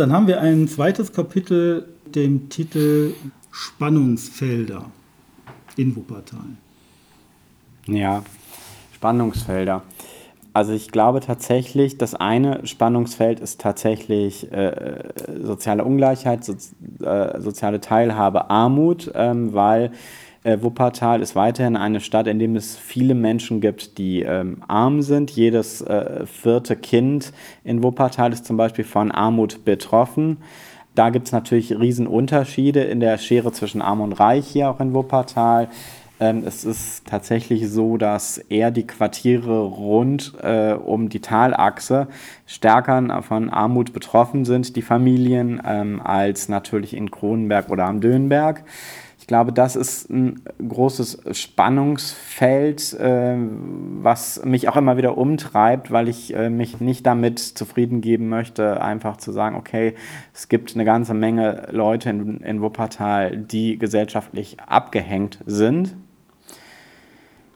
Dann haben wir ein zweites Kapitel, dem Titel Spannungsfelder in Wuppertal. Ja, Spannungsfelder. Also ich glaube tatsächlich, das eine Spannungsfeld ist tatsächlich äh, soziale Ungleichheit, so, äh, soziale Teilhabe, Armut, ähm, weil äh, Wuppertal ist weiterhin eine Stadt, in der es viele Menschen gibt, die ähm, arm sind. Jedes äh, vierte Kind in Wuppertal ist zum Beispiel von Armut betroffen. Da gibt es natürlich Riesenunterschiede in der Schere zwischen Arm und Reich hier auch in Wuppertal. Ähm, es ist tatsächlich so, dass eher die Quartiere rund äh, um die Talachse stärker von Armut betroffen sind, die Familien, ähm, als natürlich in Kronenberg oder am Dönberg. Ich glaube, das ist ein großes Spannungsfeld, äh, was mich auch immer wieder umtreibt, weil ich äh, mich nicht damit zufrieden geben möchte, einfach zu sagen, okay, es gibt eine ganze Menge Leute in, in Wuppertal, die gesellschaftlich abgehängt sind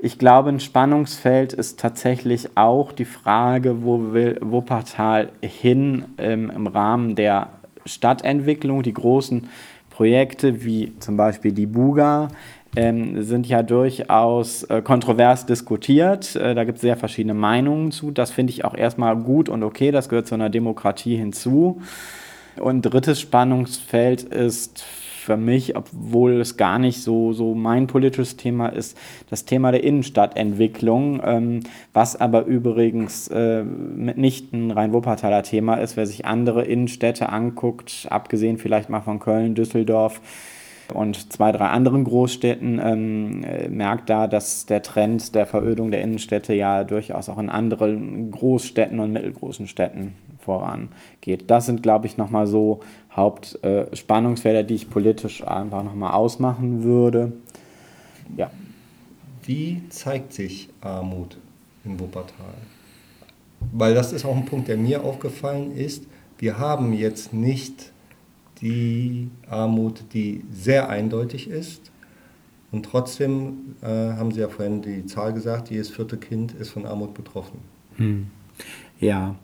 ich glaube, ein Spannungsfeld ist tatsächlich auch die Frage, wo will Wuppertal hin ähm, im Rahmen der Stadtentwicklung. Die großen Projekte wie zum Beispiel die Buga ähm, sind ja durchaus äh, kontrovers diskutiert. Äh, da gibt es sehr verschiedene Meinungen zu. Das finde ich auch erstmal gut und okay. Das gehört zu einer Demokratie hinzu. Und drittes Spannungsfeld ist für mich, obwohl es gar nicht so, so mein politisches Thema ist, das Thema der Innenstadtentwicklung, ähm, was aber übrigens äh, nicht ein rein Wuppertaler Thema ist. Wer sich andere Innenstädte anguckt, abgesehen vielleicht mal von Köln, Düsseldorf, und zwei, drei anderen Großstädten ähm, äh, merkt da, dass der Trend der Verödung der Innenstädte ja durchaus auch in anderen Großstädten und mittelgroßen Städten vorangeht. Das sind, glaube ich, nochmal so Hauptspannungsfelder, äh, die ich politisch einfach nochmal ausmachen würde. Ja. Wie zeigt sich Armut in Wuppertal? Weil das ist auch ein Punkt, der mir aufgefallen ist. Wir haben jetzt nicht die Armut, die sehr eindeutig ist. Und trotzdem äh, haben Sie ja vorhin die Zahl gesagt, jedes vierte Kind ist von Armut betroffen. Hm. Ja,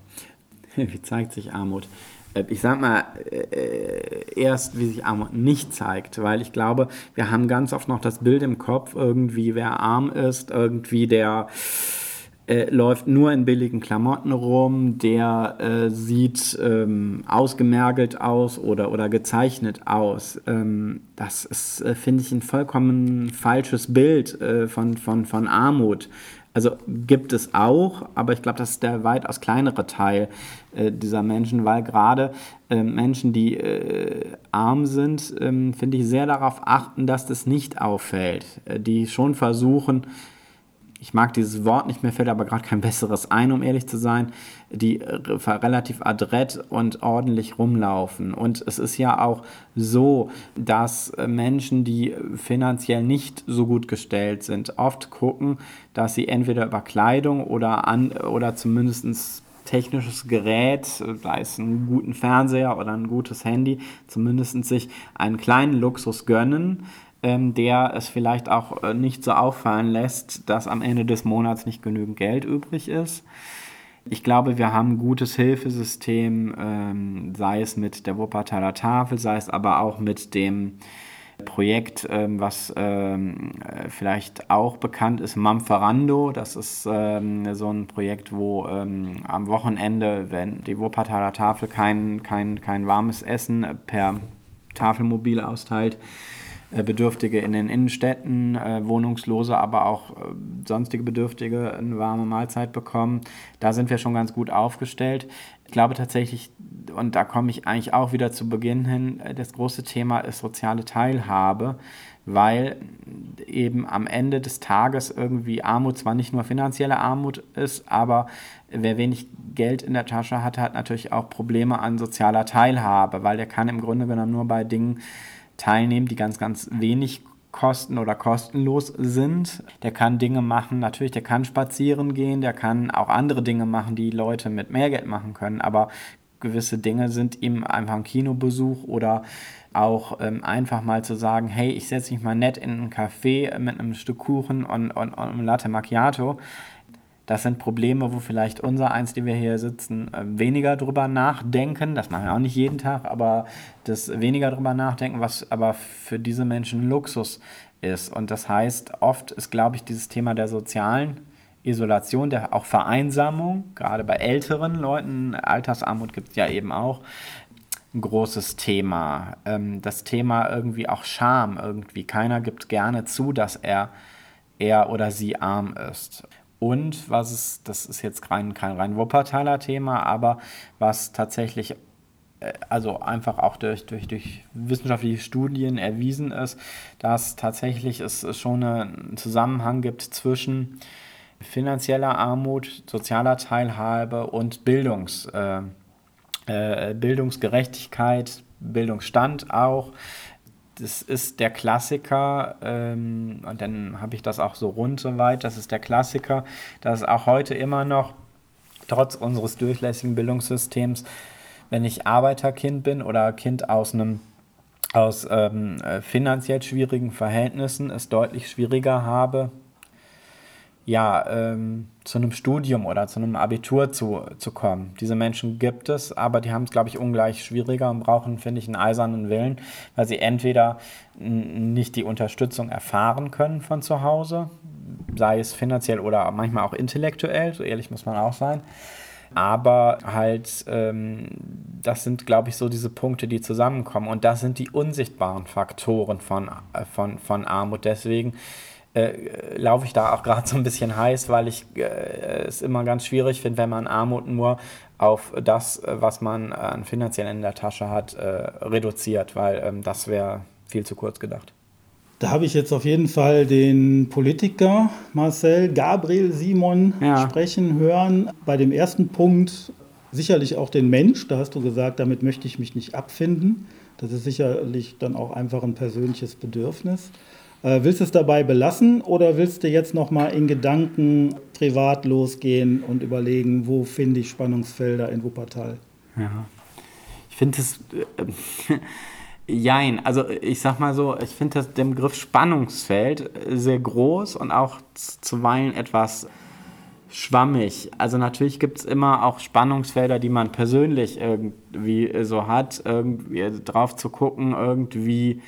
wie zeigt sich Armut? Äh, ich sag mal, äh, erst wie sich Armut nicht zeigt, weil ich glaube, wir haben ganz oft noch das Bild im Kopf, irgendwie wer arm ist, irgendwie der äh, läuft nur in billigen Klamotten rum, der äh, sieht ähm, ausgemergelt aus oder, oder gezeichnet aus. Ähm, das ist, äh, finde ich, ein vollkommen falsches Bild von, von, von Armut. Also gibt es auch, aber ich glaube, das ist der weitaus kleinere Teil äh, dieser Menschen, weil gerade äh, Menschen, die äh, arm sind, ähm, finde ich, sehr darauf achten, dass das nicht auffällt. Äh, die schon versuchen, ich mag dieses Wort nicht, mir fällt aber gerade kein besseres ein, um ehrlich zu sein, die relativ adrett und ordentlich rumlaufen. Und es ist ja auch so, dass Menschen, die finanziell nicht so gut gestellt sind, oft gucken, dass sie entweder über Kleidung oder, an, oder zumindest technisches Gerät, sei es einen guten Fernseher oder ein gutes Handy, zumindest sich einen kleinen Luxus gönnen ähm, der es vielleicht auch äh, nicht so auffallen lässt, dass am Ende des Monats nicht genügend Geld übrig ist. Ich glaube, wir haben ein gutes Hilfesystem, ähm, sei es mit der Wuppertaler Tafel, sei es aber auch mit dem Projekt, ähm, was ähm, vielleicht auch bekannt ist, Mamferando. Das ist ähm, so ein Projekt, wo ähm, am Wochenende, wenn die Wuppertaler Tafel kein, kein, kein warmes Essen per Tafelmobil austeilt, Bedürftige in den Innenstädten, äh, Wohnungslose, aber auch äh, sonstige Bedürftige eine warme Mahlzeit bekommen. Da sind wir schon ganz gut aufgestellt. Ich glaube tatsächlich, und da komme ich eigentlich auch wieder zu Beginn hin, äh, das große Thema ist soziale Teilhabe, weil eben am Ende des Tages irgendwie Armut zwar nicht nur finanzielle Armut ist, aber wer wenig Geld in der Tasche hat, hat natürlich auch Probleme an sozialer Teilhabe, weil der kann im Grunde genommen nur bei Dingen teilnehmen, die ganz, ganz wenig kosten oder kostenlos sind. Der kann Dinge machen, natürlich, der kann spazieren gehen, der kann auch andere Dinge machen, die Leute mit mehr Geld machen können, aber gewisse Dinge sind ihm einfach ein Kinobesuch oder auch ähm, einfach mal zu sagen, hey, ich setze mich mal nett in einen Café mit einem Stück Kuchen und, und, und einem Latte Macchiato Das sind Probleme, wo vielleicht unser eins, die wir hier sitzen, äh, weniger drüber nachdenken. Das machen wir auch nicht jeden Tag, aber das weniger drüber nachdenken, was aber für diese Menschen Luxus ist. Und das heißt, oft ist, glaube ich, dieses Thema der sozialen Isolation, der auch Vereinsamung, gerade bei älteren Leuten, Altersarmut gibt es ja eben auch, ein großes Thema. Ähm, das Thema irgendwie auch Scham irgendwie. Keiner gibt gerne zu, dass er, er oder sie arm ist. Und was ist, das ist jetzt kein, kein rein Wuppertaler Thema, aber was tatsächlich, äh, also einfach auch durch, durch, durch wissenschaftliche Studien erwiesen ist, dass tatsächlich es schon einen Zusammenhang gibt zwischen finanzieller Armut, sozialer Teilhabe und Bildungs, äh, äh, Bildungsgerechtigkeit, Bildungsstand auch. Das ist der Klassiker, ähm, und dann habe ich das auch so rund soweit, das ist der Klassiker, dass auch heute immer noch, trotz unseres durchlässigen Bildungssystems, wenn ich Arbeiterkind bin oder Kind aus einem aus ähm, äh, finanziell schwierigen Verhältnissen es deutlich schwieriger habe, ja, ähm, zu einem Studium oder zu einem Abitur zu, zu kommen. Diese Menschen gibt es, aber die haben es, glaube ich, ungleich schwieriger und brauchen, finde ich, einen eisernen Willen, weil sie entweder nicht die Unterstützung erfahren können von zu Hause, sei es finanziell oder manchmal auch intellektuell, so ehrlich muss man auch sein. Aber halt, ähm, das sind, glaube ich, so diese Punkte, die zusammenkommen. Und das sind die unsichtbaren Faktoren von, äh, von, von Armut. Deswegen äh, laufe ich da auch gerade so ein bisschen heiß, weil ich äh, es immer ganz schwierig finde, wenn man Armut nur auf das, was man an finanziell in der Tasche hat, äh, reduziert, weil ähm, das wäre viel zu kurz gedacht. Da habe ich jetzt auf jeden Fall den Politiker Marcel Gabriel Simon ja. sprechen hören. Bei dem ersten Punkt sicherlich auch den Mensch. Da hast du gesagt, damit möchte ich mich nicht abfinden. Das ist sicherlich dann auch einfach ein persönliches Bedürfnis. Äh, willst du es dabei belassen oder willst du jetzt nochmal in Gedanken privat losgehen und überlegen, wo finde ich Spannungsfelder in Wuppertal? Ja, ich finde es. Äh, Jein, also ich sag mal so, ich finde den Begriff Spannungsfeld sehr groß und auch zuweilen etwas schwammig. Also natürlich gibt es immer auch Spannungsfelder, die man persönlich irgendwie so hat, irgendwie drauf zu gucken, irgendwie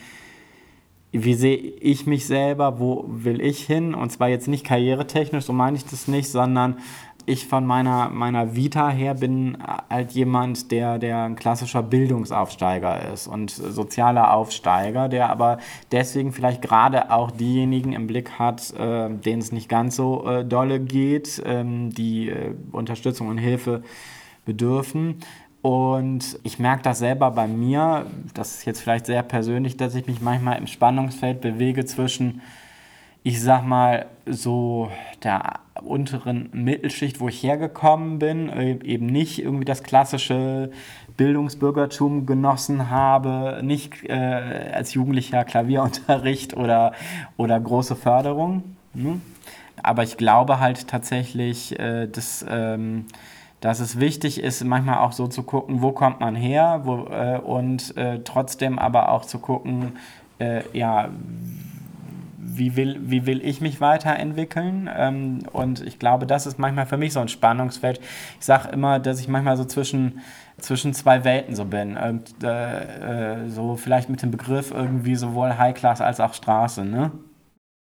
wie sehe ich mich selber, wo will ich hin? Und zwar jetzt nicht karrieretechnisch, so meine ich das nicht, sondern ich von meiner, meiner Vita her bin halt jemand, der, der ein klassischer Bildungsaufsteiger ist und sozialer Aufsteiger, der aber deswegen vielleicht gerade auch diejenigen im Blick hat, äh, denen es nicht ganz so äh, dolle geht, ähm, die äh, Unterstützung und Hilfe bedürfen. Und ich merke das selber bei mir, das ist jetzt vielleicht sehr persönlich, dass ich mich manchmal im Spannungsfeld bewege zwischen, ich sag mal, so der unteren Mittelschicht, wo ich hergekommen bin, eben nicht irgendwie das klassische Bildungsbürgertum genossen habe, nicht äh, als Jugendlicher Klavierunterricht oder, oder große Förderung. Ne? Aber ich glaube halt tatsächlich, äh, dass. Ähm, dass es wichtig ist, manchmal auch so zu gucken, wo kommt man her wo, äh, und äh, trotzdem aber auch zu gucken, äh, ja, wie will, wie will ich mich weiterentwickeln? Ähm, und ich glaube, das ist manchmal für mich so ein Spannungsfeld. Ich sage immer, dass ich manchmal so zwischen, zwischen zwei Welten so bin. Und, äh, äh, so vielleicht mit dem Begriff irgendwie sowohl High Class als auch Straße. Ne?